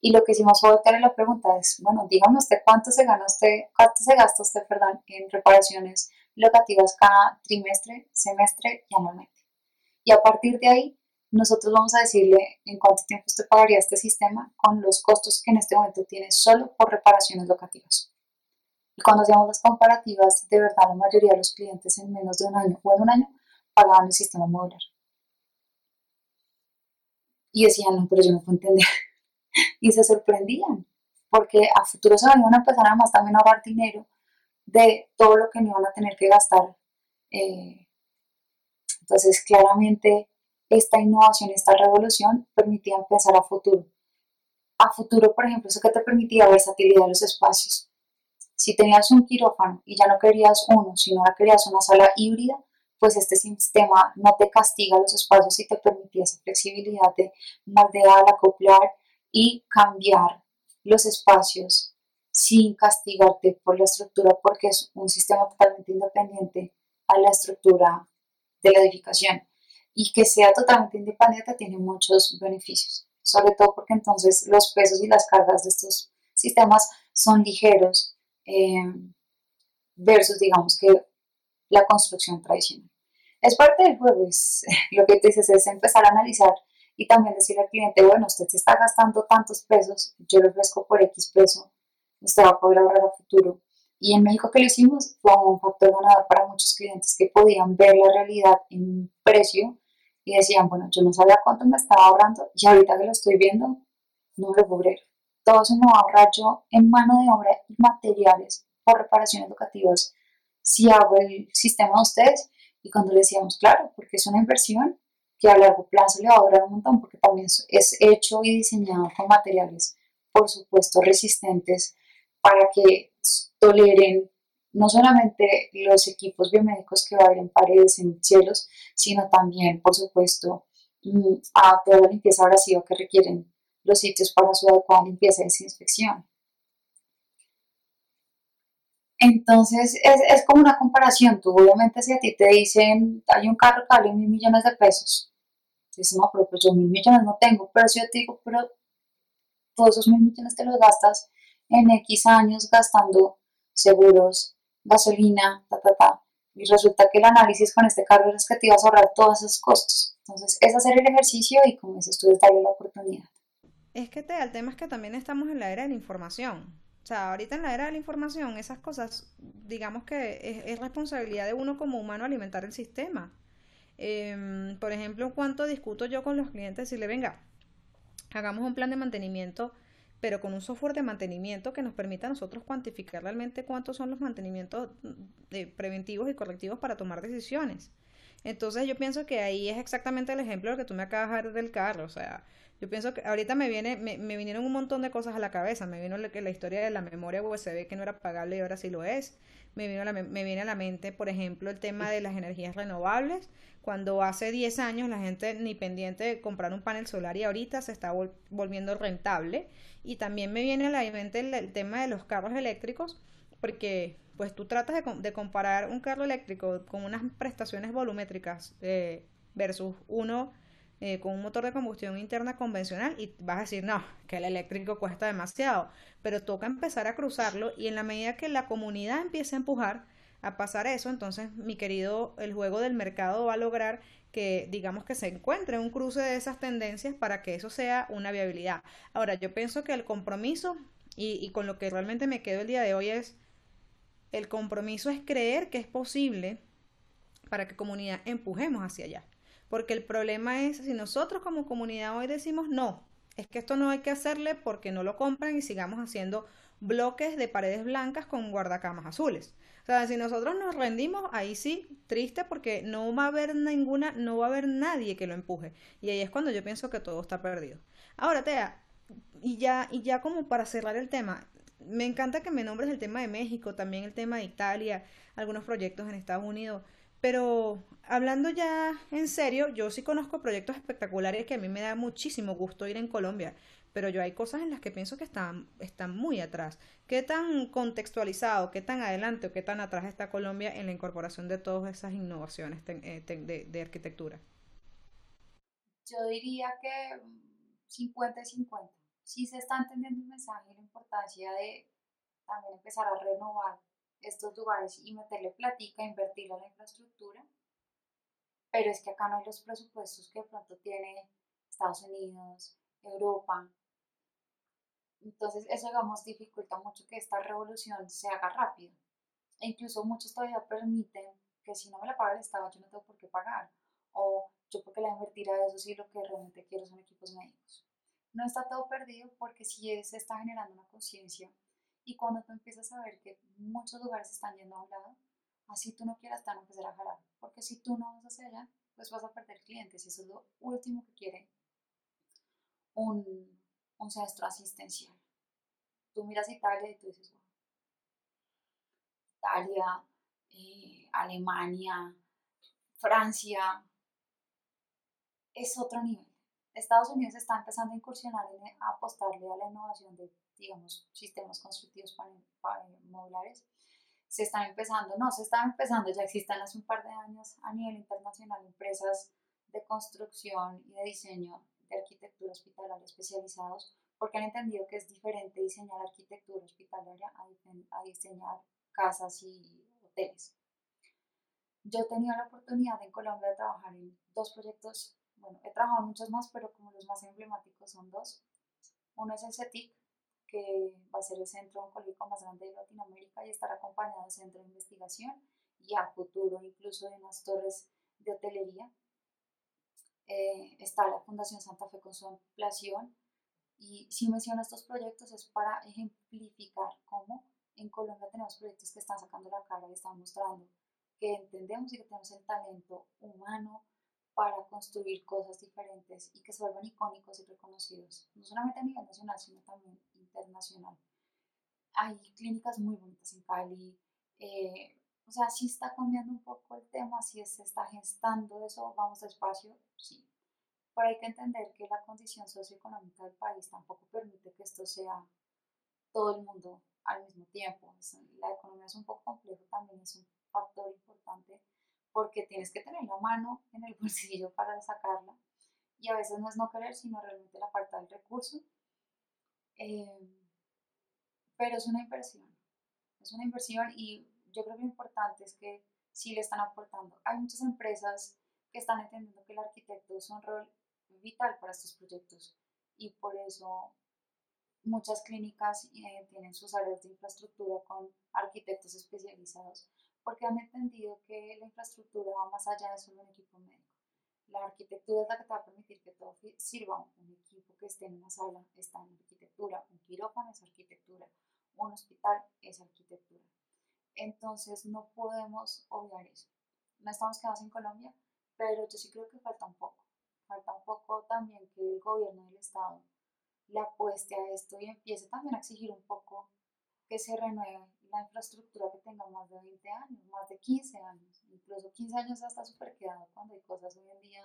Y lo que hicimos fue voltearle la pregunta es, bueno, dígame usted cuánto se gana usted, cuánto se gasta usted, perdón, en reparaciones locativas cada trimestre, semestre y anualmente. Y a partir de ahí, nosotros vamos a decirle en cuánto tiempo usted pagaría este sistema con los costos que en este momento tiene solo por reparaciones locativas. Y cuando hacíamos las comparativas, de verdad la mayoría de los clientes en menos de un año o en un año pagaban el sistema modular. Y decían, no, pero yo no puedo entender. y se sorprendían, porque a futuro se van a empezar a más también a ahorrar dinero de todo lo que no iban a tener que gastar. Eh, entonces, claramente, esta innovación, esta revolución permitía empezar a futuro. A futuro, por ejemplo, eso que te permitía versatilidad de los espacios. Si tenías un quirófano y ya no querías uno, sino ahora querías una sala híbrida, pues este sistema no te castiga los espacios y te permitía esa flexibilidad de moldear, acoplar y cambiar los espacios sin castigarte por la estructura porque es un sistema totalmente independiente a la estructura de la edificación y que sea totalmente independiente tiene muchos beneficios, sobre todo porque entonces los pesos y las cargas de estos sistemas son ligeros eh, versus digamos que la construcción tradicional. Es parte del juego, es lo que te dices es empezar a analizar y también decirle al cliente, bueno, usted se está gastando tantos pesos, yo le ofrezco por X peso, usted va a poder ahorrar a futuro. Y en México que lo hicimos fue un factor ganador para muchos clientes que podían ver la realidad en precio y decían, bueno, yo no sabía cuánto me estaba ahorrando y ahorita que lo estoy viendo, no lo puedo Todo eso me va a ahorrar yo en mano de obra y materiales por reparaciones educativas si hago el sistema de ustedes. Y cuando le decíamos, claro, porque es una inversión que a largo plazo le va a durar un montón porque también es hecho y diseñado con materiales, por supuesto, resistentes para que toleren no solamente los equipos biomédicos que va a haber en paredes, en cielos, sino también, por supuesto, mm, a toda la limpieza abrasiva que requieren los sitios para su adecuada limpieza y desinfección. Entonces, es, es, como una comparación. Tú, obviamente, si a ti te dicen, hay un carro que vale mil millones de pesos, Dices, no, pero pues yo mil millones no tengo. Pero si yo te digo, pero todos esos mil millones te los gastas en X años gastando seguros, gasolina, ta, ta, ta. Y resulta que el análisis con este carro es que te ibas a ahorrar todos esos costos. Entonces, es hacer el ejercicio y como dices tú, es darle la oportunidad. Es que te, el tema es que también estamos en la era de la información. O sea, ahorita en la era de la información, esas cosas, digamos que es, es responsabilidad de uno como humano alimentar el sistema. Em, por ejemplo, cuánto discuto yo con los clientes, decirle, venga, hagamos un plan de mantenimiento, pero con un software de mantenimiento que nos permita a nosotros cuantificar realmente cuántos son los mantenimientos preventivos y correctivos para tomar decisiones. Entonces yo pienso que ahí es exactamente el ejemplo que tú me acabas de dar del carro. O sea, yo pienso que ahorita me viene, me, vinieron un montón de cosas a la cabeza. Me vino la, historia de la memoria USB que no era pagable y ahora sí lo es. Me, vino me viene a la mente, por ejemplo, el tema de las energías renovables cuando hace 10 años la gente ni pendiente de comprar un panel solar y ahorita se está volviendo rentable. Y también me viene a la mente el, tema de los carros eléctricos, porque pues tú tratas de, comparar un carro eléctrico con unas prestaciones volumétricas eh, versus uno eh, con un motor de combustión interna convencional y vas a decir, no, que el eléctrico cuesta demasiado, pero toca empezar a cruzarlo y en la medida que la comunidad empiece a empujar, a pasar eso, entonces mi querido, el juego del mercado va a lograr que digamos que se encuentre un cruce de esas tendencias para que eso sea una viabilidad. Ahora, yo pienso que el compromiso, y, y con lo que realmente me quedo el día de hoy es, el compromiso es creer que es posible para que comunidad empujemos hacia allá. Porque el problema es si nosotros como comunidad hoy decimos no, es que esto no hay que hacerle porque no lo compran y sigamos haciendo bloques de paredes blancas con guardacamas azules. O sea, si nosotros nos rendimos, ahí sí, triste porque no va a haber ninguna, no va a haber nadie que lo empuje. Y ahí es cuando yo pienso que todo está perdido. Ahora, Tea, y ya, y ya como para cerrar el tema, me encanta que me nombres el tema de México, también el tema de Italia, algunos proyectos en Estados Unidos. Pero hablando ya en serio, yo sí conozco proyectos espectaculares que a mí me da muchísimo gusto ir en Colombia pero yo hay cosas en las que pienso que están, están muy atrás. ¿Qué tan contextualizado, qué tan adelante o qué tan atrás está Colombia en la incorporación de todas esas innovaciones eh, de, arquitectura? Yo diría que 50 y 50. Sí se está entendiendo el mensaje y la importancia de también empezar a renovar estos lugares y meterle platica, invertir en la infraestructura. pero es que acá no hay los presupuestos que de pronto tiene Estados Unidos, Europa. Entonces eso, digamos, dificulta mucho que esta revolución se haga rápido. E incluso muchos todavía permiten que si no me la paga el Estado, yo no tengo por qué pagar. O yo porque la invertir a eso sí lo que realmente quiero son equipos médicos. No está todo perdido porque sí se está generando una conciencia y cuando tú empiezas a ver que muchos lugares están yendo a un lado, así tú no quieras tan empezar a jalar, porque si tú no vas hacia allá, pues vas a perder clientes y eso es lo último que quiere un, un centro asistencial. Tú miras Italia y tú dices, Italia, eh, Alemania, Francia, es otro nivel. Estados Unidos está empezando a incursionar en apostarle a la innovación de, digamos, sistemas constructivos modulares. Se están empezando, no, se están empezando, ya existen hace un par de años a nivel internacional empresas de construcción y de diseño de arquitectura hospitalaria especializados, porque han entendido que es diferente diseñar arquitectura hospitalaria a diseñar casas y hoteles. Yo he tenido la oportunidad en Colombia de trabajar en dos proyectos bueno, he trabajado muchos más, pero como los más emblemáticos son dos. Uno es el CETIC, que va a ser el centro oncológico más grande de Latinoamérica y estará acompañado del centro de investigación y a futuro incluso de unas torres de hotelería. Eh, está la Fundación Santa Fe con su ampliación y si menciono estos proyectos es para ejemplificar cómo en Colombia tenemos proyectos que están sacando la cara y están mostrando que entendemos y que tenemos el talento humano, para construir cosas diferentes y que se vuelvan icónicos y reconocidos, no solamente a nivel nacional, sino también internacional. Hay clínicas muy bonitas en Cali, eh, o sea, sí está cambiando un poco el tema, si se está gestando eso, vamos despacio, sí. Pero hay que entender que la condición socioeconómica del país tampoco permite que esto sea todo el mundo al mismo tiempo. La economía es un poco complejo, también es un factor importante porque tienes que tener la mano en el bolsillo para sacarla. Y a veces no es no querer, sino realmente la falta del recurso. Eh, pero es una inversión. Es una inversión y yo creo que lo importante es que sí le están aportando. Hay muchas empresas que están entendiendo que el arquitecto es un rol vital para estos proyectos y por eso muchas clínicas eh, tienen sus áreas de infraestructura con arquitectos especializados porque han entendido que la infraestructura va más allá de solo un equipo médico. La arquitectura es la que te va a permitir que todo sirva. Un equipo que esté en una sala está en arquitectura, un quirófano es arquitectura, un hospital es arquitectura. Entonces no podemos obviar eso. No estamos quedados en Colombia, pero yo sí creo que falta un poco. Falta un poco también que el gobierno del Estado le apueste a esto y empiece también a exigir un poco que se renueve la infraestructura que tenga más de 20 años, más de 15 años, incluso 15 años hasta súper quedado cuando hay cosas hoy en día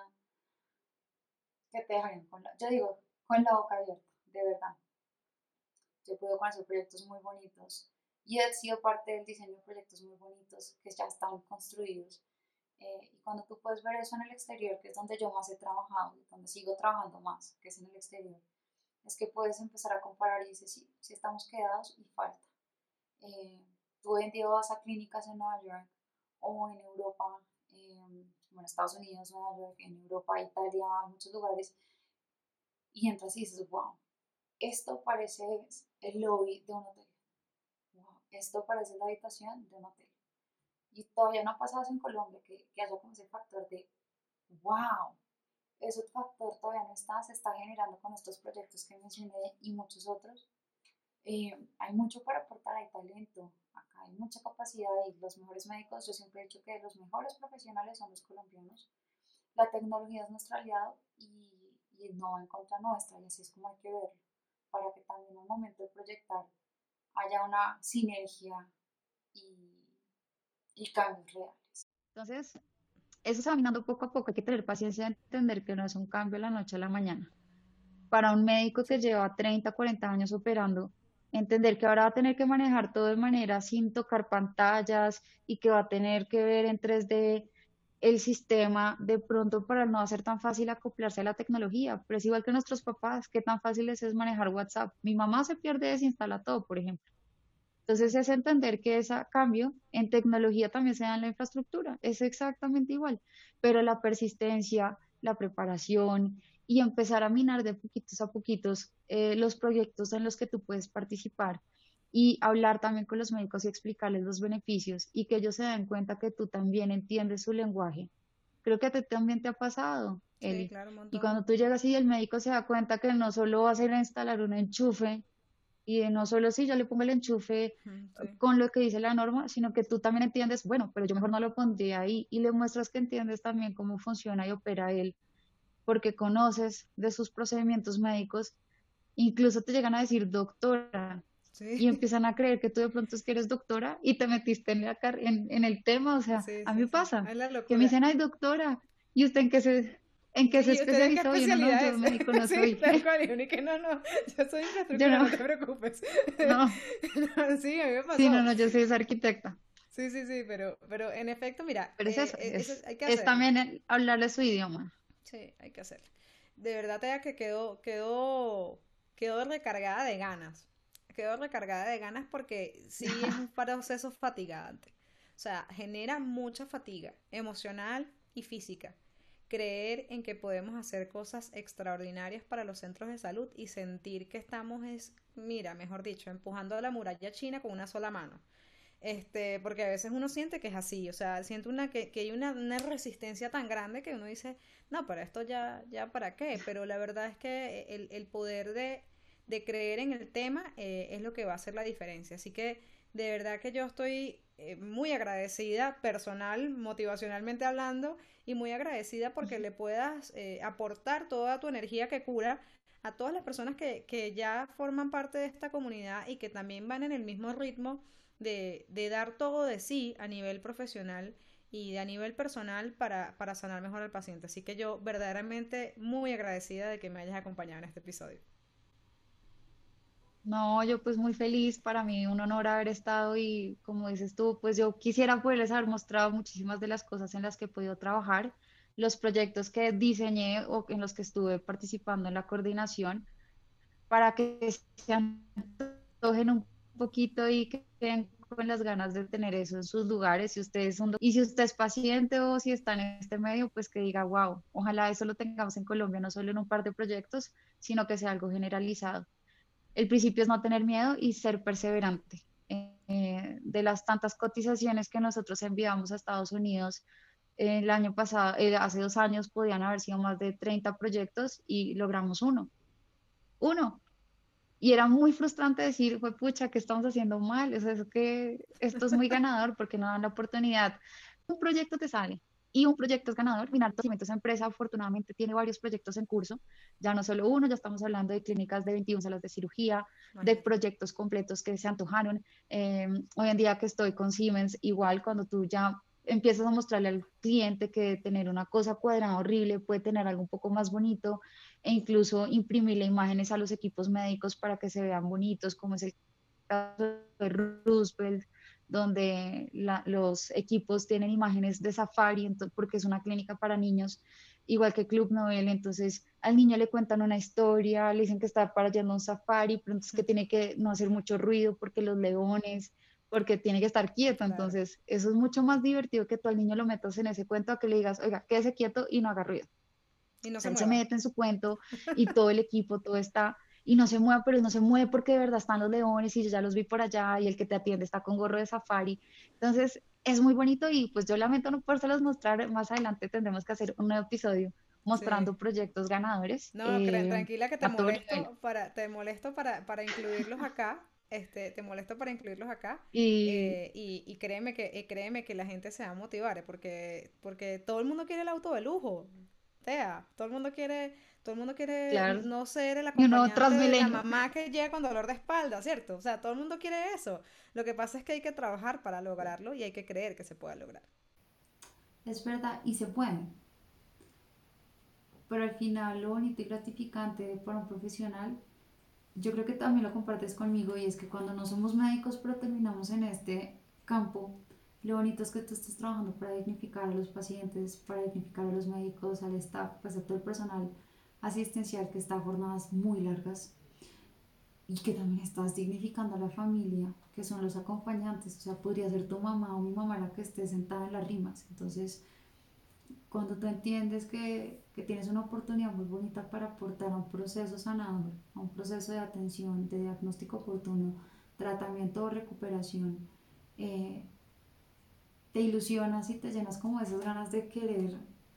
que te dejan con la, yo digo, con la boca abierta, de verdad. Yo podido conocer proyectos muy bonitos y he sido parte del diseño de proyectos muy bonitos que ya están construidos. Eh, y cuando tú puedes ver eso en el exterior, que es donde yo más he trabajado y donde sigo trabajando más, que es en el exterior, es que puedes empezar a comparar y dices, sí, sí estamos quedados y falta eh, tú vas a clínicas en Nueva York o en Europa, eh, bueno, Estados Unidos, Nueva York, en Europa, Italia, muchos lugares, y entras y dices, wow, esto parece el lobby de un hotel. Esto parece la habitación de un hotel. Y todavía no ha pasado eso en Colombia, que, que haya como ese factor de, wow, ese factor todavía no está, se está generando con estos proyectos que mencioné y muchos otros. Eh, hay mucho para aportar, hay talento, acá hay mucha capacidad y los mejores médicos, yo siempre he dicho que los mejores profesionales son los colombianos. La tecnología es nuestro aliado y, no va en contra nuestra y así es como hay que verlo, para que también un momento de proyectar haya una sinergia y, y cambios reales. Entonces, eso está caminando poco a poco, hay que tener paciencia de entender que no es un cambio de la noche a la mañana. Para un médico que lleva 30, 40 años operando, entender que ahora va a tener que manejar todo de manera sin tocar pantallas y que va a tener que ver en 3D el sistema de pronto para no hacer tan fácil acoplarse a la tecnología, pero es igual que nuestros papás, qué tan fácil es, manejar WhatsApp. Mi mamá se pierde, desinstala todo, por ejemplo. Entonces es entender que ese cambio en tecnología también se da en la infraestructura, es exactamente igual, pero la persistencia, la preparación y empezar a minar de poquitos a poquitos eh, los proyectos en los que tú puedes participar y hablar también con los médicos y explicarles los beneficios y que ellos se den cuenta que tú también entiendes su lenguaje. Creo que a ti también te ha pasado, Eli. y cuando tú llegas y el médico se da cuenta que no solo va a ser instalar un enchufe y no solo si yo le pongo el enchufe con lo que dice la norma, sino que tú también entiendes, bueno, pero yo mejor no lo pondría ahí y le muestras que entiendes también cómo funciona y opera él, porque conoces de sus procedimientos médicos, incluso te llegan a decir doctora, y empiezan a creer que tú de pronto es que eres doctora y te metiste en, la en, en el tema, o sea, a mí pasa, que me dicen, ay doctora, ¿y usted en qué se, en qué se especializó? Yo no, no, yo médico no soy. Tal cual, y que no, no, yo soy infraestructura, no. no te preocupes. No. sí, a mí me pasó. Sí, no, no, yo soy arquitecta. Sí, sí, sí, pero, pero en efecto, mira, pero es, eh, eso, es, es, hay que es también hablarle su idioma. Sí, hay que hacerlo. De verdad, te que quedó, quedó, quedó recargada de ganas quedo recargada de ganas porque sí es un proceso fatigante. O sea, genera mucha fatiga emocional y física. Creer en que podemos hacer cosas extraordinarias para los centros de salud y sentir que estamos, es, mira, mejor dicho, empujando a la muralla china con una sola mano. Este, porque a veces uno siente que es así, o sea, siente una, que, que hay una, una, resistencia tan grande que uno dice, no, para esto ya, ya para qué, pero la verdad es que el, el poder de de creer en el tema eh, es lo que va a hacer la diferencia. Así que de verdad que yo estoy eh, muy agradecida, personal, motivacionalmente hablando, y muy agradecida porque le puedas eh, aportar toda tu energía que cura a todas las personas que, que, ya forman parte de esta comunidad y que también van en el mismo ritmo de, dar todo de sí a nivel profesional y a nivel personal para, para sanar mejor al paciente. Así que yo verdaderamente muy agradecida de que me hayas acompañado en este episodio. No, yo pues muy feliz, para mí un honor haber estado y como dices tú, pues yo quisiera poderles haber mostrado muchísimas de las cosas en las que he podido trabajar, los proyectos que diseñé o en los que estuve participando en la coordinación, para que se antojen un poquito y que queden con las ganas de tener eso en sus lugares. Si ustedes son, y si usted es paciente o si está en este medio, pues que diga, wow, ojalá eso lo tengamos en Colombia, no solo en un par de proyectos, sino que sea algo generalizado el principio es no tener miedo y ser perseverante. Eh, de las tantas cotizaciones que nosotros enviamos a Estados Unidos, el año pasado, eh, hace dos años podían haber sido más de 30 proyectos y logramos uno. Uno. Y era muy frustrante decir, fue pucha, que estamos haciendo mal? O sea, es que esto es muy ganador porque no dan la oportunidad. Un proyecto te sale, y un proyecto es ganador. Minalto Cimentos Empresa afortunadamente tiene varios proyectos en curso, ya no solo uno, ya estamos hablando de clínicas de 21 salas de cirugía, de proyectos completos que se antojaron. Em, hoy en día que estoy con Siemens, igual cuando tú ya empiezas a mostrarle al cliente que tener una cosa cuadrada horrible puede tener algo un poco más bonito e incluso imprimirle imágenes a los equipos médicos para que se vean bonitos, como es el caso de Roosevelt, donde los equipos tienen imágenes de safari, porque es una clínica para niños, igual que Club Novel, entonces al niño le cuentan una historia, le dicen que está para allá un safari, pero entonces que tiene que no hacer mucho ruido porque los leones, porque tiene que estar quieto, entonces eso es mucho más divertido que tú al niño lo metas en ese cuento a que le digas, oiga, quédese quieto y no haga ruido. Y no se, Él se mete en su cuento y todo el equipo, todo está y no se mueve, pero no se mueve porque de verdad están los leones y yo ya los vi por allá y el que te atiende está con gorro de safari. Entonces es muy bonito y pues yo lamento no los mostrar, más adelante tendremos que hacer un nuevo episodio mostrando proyectos ganadores. No, eh, tranquila que te molesto, para, te molesto para, para incluirlos acá. Este, te molesto para incluirlos acá y, eh, y, créeme que eh, créeme que la gente se va a motivar porque porque todo el mundo quiere el auto de lujo Tea, todo el mundo quiere todo el mundo quiere no ser el acompañante de la mamá que llega con dolor de espalda, ¿cierto? O sea, todo el mundo quiere eso. Lo que pasa es que hay que trabajar para lograrlo y hay que creer que se pueda lograr. Es verdad, y se puede. Pero al final lo bonito y gratificante para un profesional, yo creo que también lo compartes conmigo y es que cuando no somos médicos pero terminamos en este campo, lo bonito es que tú estás trabajando para dignificar a los pacientes, para dignificar a los médicos, al staff, pues a todo el personal asistencial que está a jornadas muy largas. y que también estás dignificando a la familia, que son los acompañantes, o sea, podría ser tu mamá o mi mamá la que esté sentada en las rimas. Entonces, cuando tú entiendes que, que tienes una oportunidad muy bonita para aportar a un proceso sanador, a un proceso de atención, de diagnóstico oportuno, tratamiento o recuperación, eh, te ilusionas y te llenas como esas ganas de querer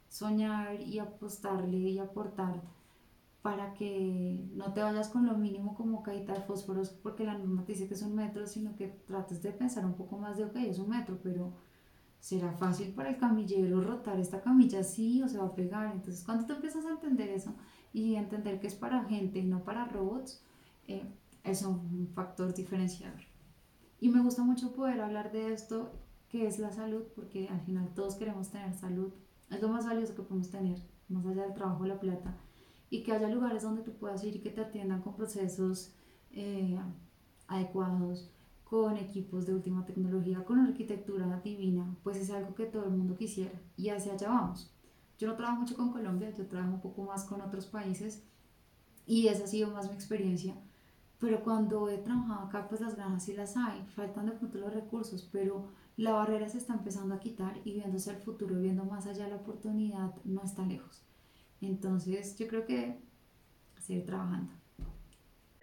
soñar y apostarle y aportar para que no te vayas con lo mínimo como caída de fósforos porque la norma dice que es un metro, sino que trates de pensar un poco más de, ok, es un metro, pero ¿será fácil para el camillero rotar esta camilla así o se va a pegar? Entonces, cuando tú empiezas a entender eso y entender que es para gente y no para robots, eh, es un factor diferenciador. Y me gusta mucho poder hablar de esto, que es la salud, porque al final todos queremos tener salud. Es lo más valioso que podemos tener, más allá del trabajo la plata y que haya lugares donde tú puedas ir y que te atiendan con procesos eh, adecuados, con equipos de última tecnología, con arquitectura divina, pues es algo que todo el mundo quisiera y hacia allá vamos. Yo no trabajo mucho con Colombia, yo trabajo un poco más con otros países y esa ha sido más mi experiencia. Pero cuando he trabajado acá, pues las ganas sí las hay, faltan de pronto los recursos, pero la barrera se está empezando a quitar y viéndose el futuro, viendo más allá la oportunidad, no está lejos. Entonces, yo creo que seguir trabajando.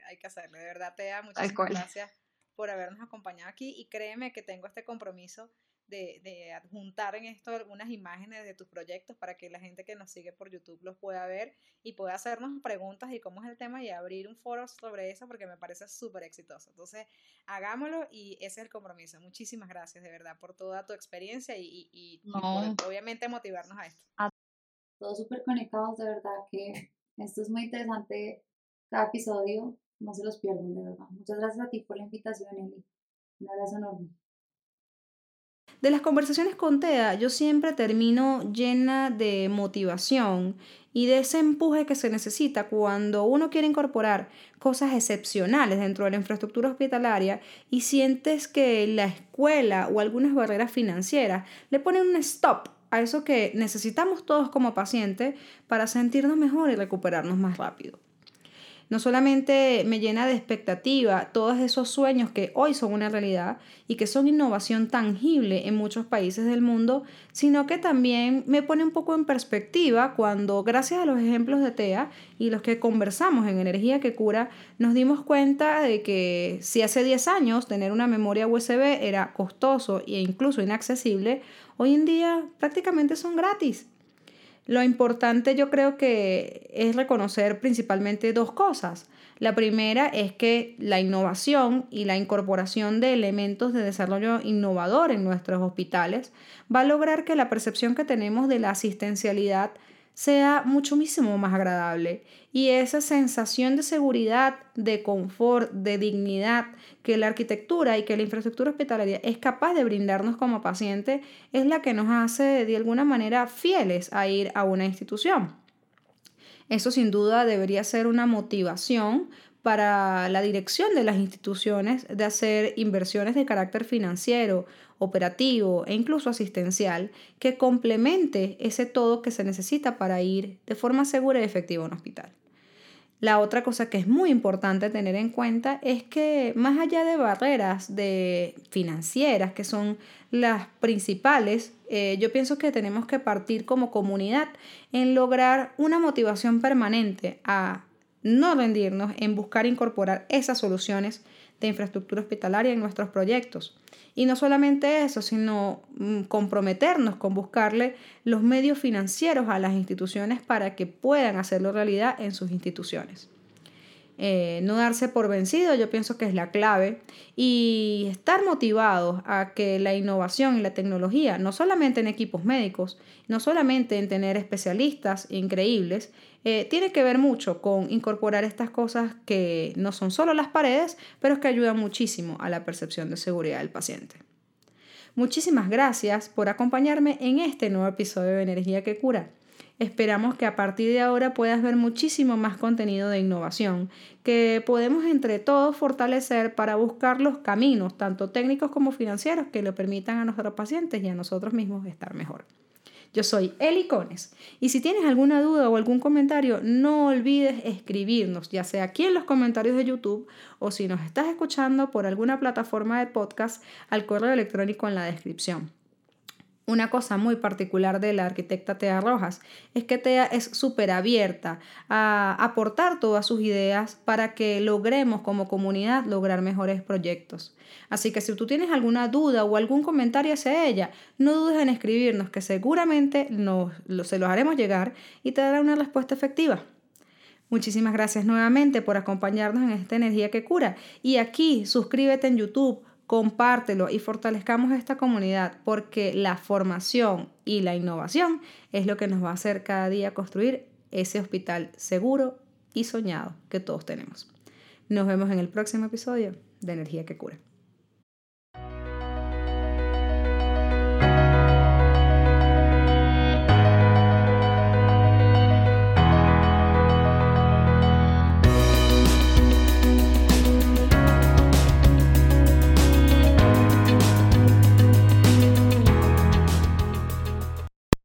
Hay que hacerlo, de verdad, Tea, muchas gracias por habernos acompañado aquí y créeme que tengo este compromiso de, de, adjuntar en esto algunas imágenes de tus proyectos para que la gente que nos sigue por YouTube los pueda ver y pueda hacernos preguntas y cómo es el tema y abrir un foro sobre eso porque me parece súper exitoso. Entonces, hagámoslo y ese es el compromiso. Muchísimas gracias de verdad por toda tu experiencia y, y, y por obviamente motivarnos a esto todos súper conectados, de verdad que esto es muy interesante, cada episodio, no se los pierdan, de verdad. Muchas gracias a ti por la invitación, Eli. Un abrazo enorme. De las conversaciones con TEA, yo siempre termino llena de motivación y de ese empuje que se necesita cuando uno quiere incorporar cosas excepcionales dentro de la infraestructura hospitalaria y sientes que la escuela o algunas barreras financieras le ponen un stop a eso que necesitamos todos como pacientes para sentirnos mejor y recuperarnos más rápido. No solamente me llena de expectativa todos esos sueños que hoy son una realidad y que son innovación tangible en muchos países del mundo, sino que también me pone un poco en perspectiva cuando, gracias a los ejemplos de TEA y los que conversamos en Energía que Cura, nos dimos cuenta de que si hace 10 años tener una memoria USB era costoso e incluso inaccesible, hoy en día prácticamente son gratis. Lo importante yo creo que es reconocer principalmente dos cosas. La primera es que la innovación y la incorporación de elementos de desarrollo innovador en nuestros hospitales va a lograr que la percepción que tenemos de la asistencialidad sea muchísimo más agradable y esa sensación de seguridad, de confort, de dignidad que la arquitectura y que la infraestructura hospitalaria es capaz de brindarnos como paciente es la que nos hace de alguna manera fieles a ir a una institución. Eso sin duda debería ser una motivación para la dirección de las instituciones de hacer inversiones de carácter financiero operativo e incluso asistencial que complemente ese todo que se necesita para ir de forma segura y efectiva a un hospital. La otra cosa que es muy importante tener en cuenta es que más allá de barreras de financieras, que son las principales, eh, yo pienso que tenemos que partir como comunidad en lograr una motivación permanente a no rendirnos en buscar incorporar esas soluciones de infraestructura hospitalaria en nuestros proyectos. Y no solamente eso, sino mm, comprometernos con buscarle los medios financieros a las instituciones para que puedan hacerlo realidad en sus instituciones. Eh, no darse por vencido, yo pienso que es la clave, y estar motivados a que la innovación y la tecnología, no solamente en equipos médicos, no solamente en tener especialistas increíbles, eh, tiene que ver mucho con incorporar estas cosas que no son solo las paredes, pero que ayudan muchísimo a la percepción de seguridad del paciente. Muchísimas gracias por acompañarme en este nuevo episodio de Energía que Cura. Esperamos que a partir de ahora puedas ver muchísimo más contenido de innovación que podemos entre todos fortalecer para buscar los caminos, tanto técnicos como financieros, que le permitan a nuestros pacientes y a nosotros mismos estar mejor. Yo soy Eli Cones y si tienes alguna duda o algún comentario, no olvides escribirnos, ya sea aquí en los comentarios de YouTube o si nos estás escuchando por alguna plataforma de podcast al correo electrónico en la descripción. Una cosa muy particular de la arquitecta Tea Rojas es que Tea es súper abierta a aportar todas sus ideas para que logremos como comunidad lograr mejores proyectos. Así que si tú tienes alguna duda o algún comentario hacia ella, no dudes en escribirnos que seguramente nos, se los haremos llegar y te dará una respuesta efectiva. Muchísimas gracias nuevamente por acompañarnos en esta energía que cura. Y aquí suscríbete en YouTube compártelo y fortalezcamos esta comunidad porque la formación y la innovación es lo que nos va a hacer cada día construir ese hospital seguro y soñado que todos tenemos. Nos vemos en el próximo episodio de Energía que Cura.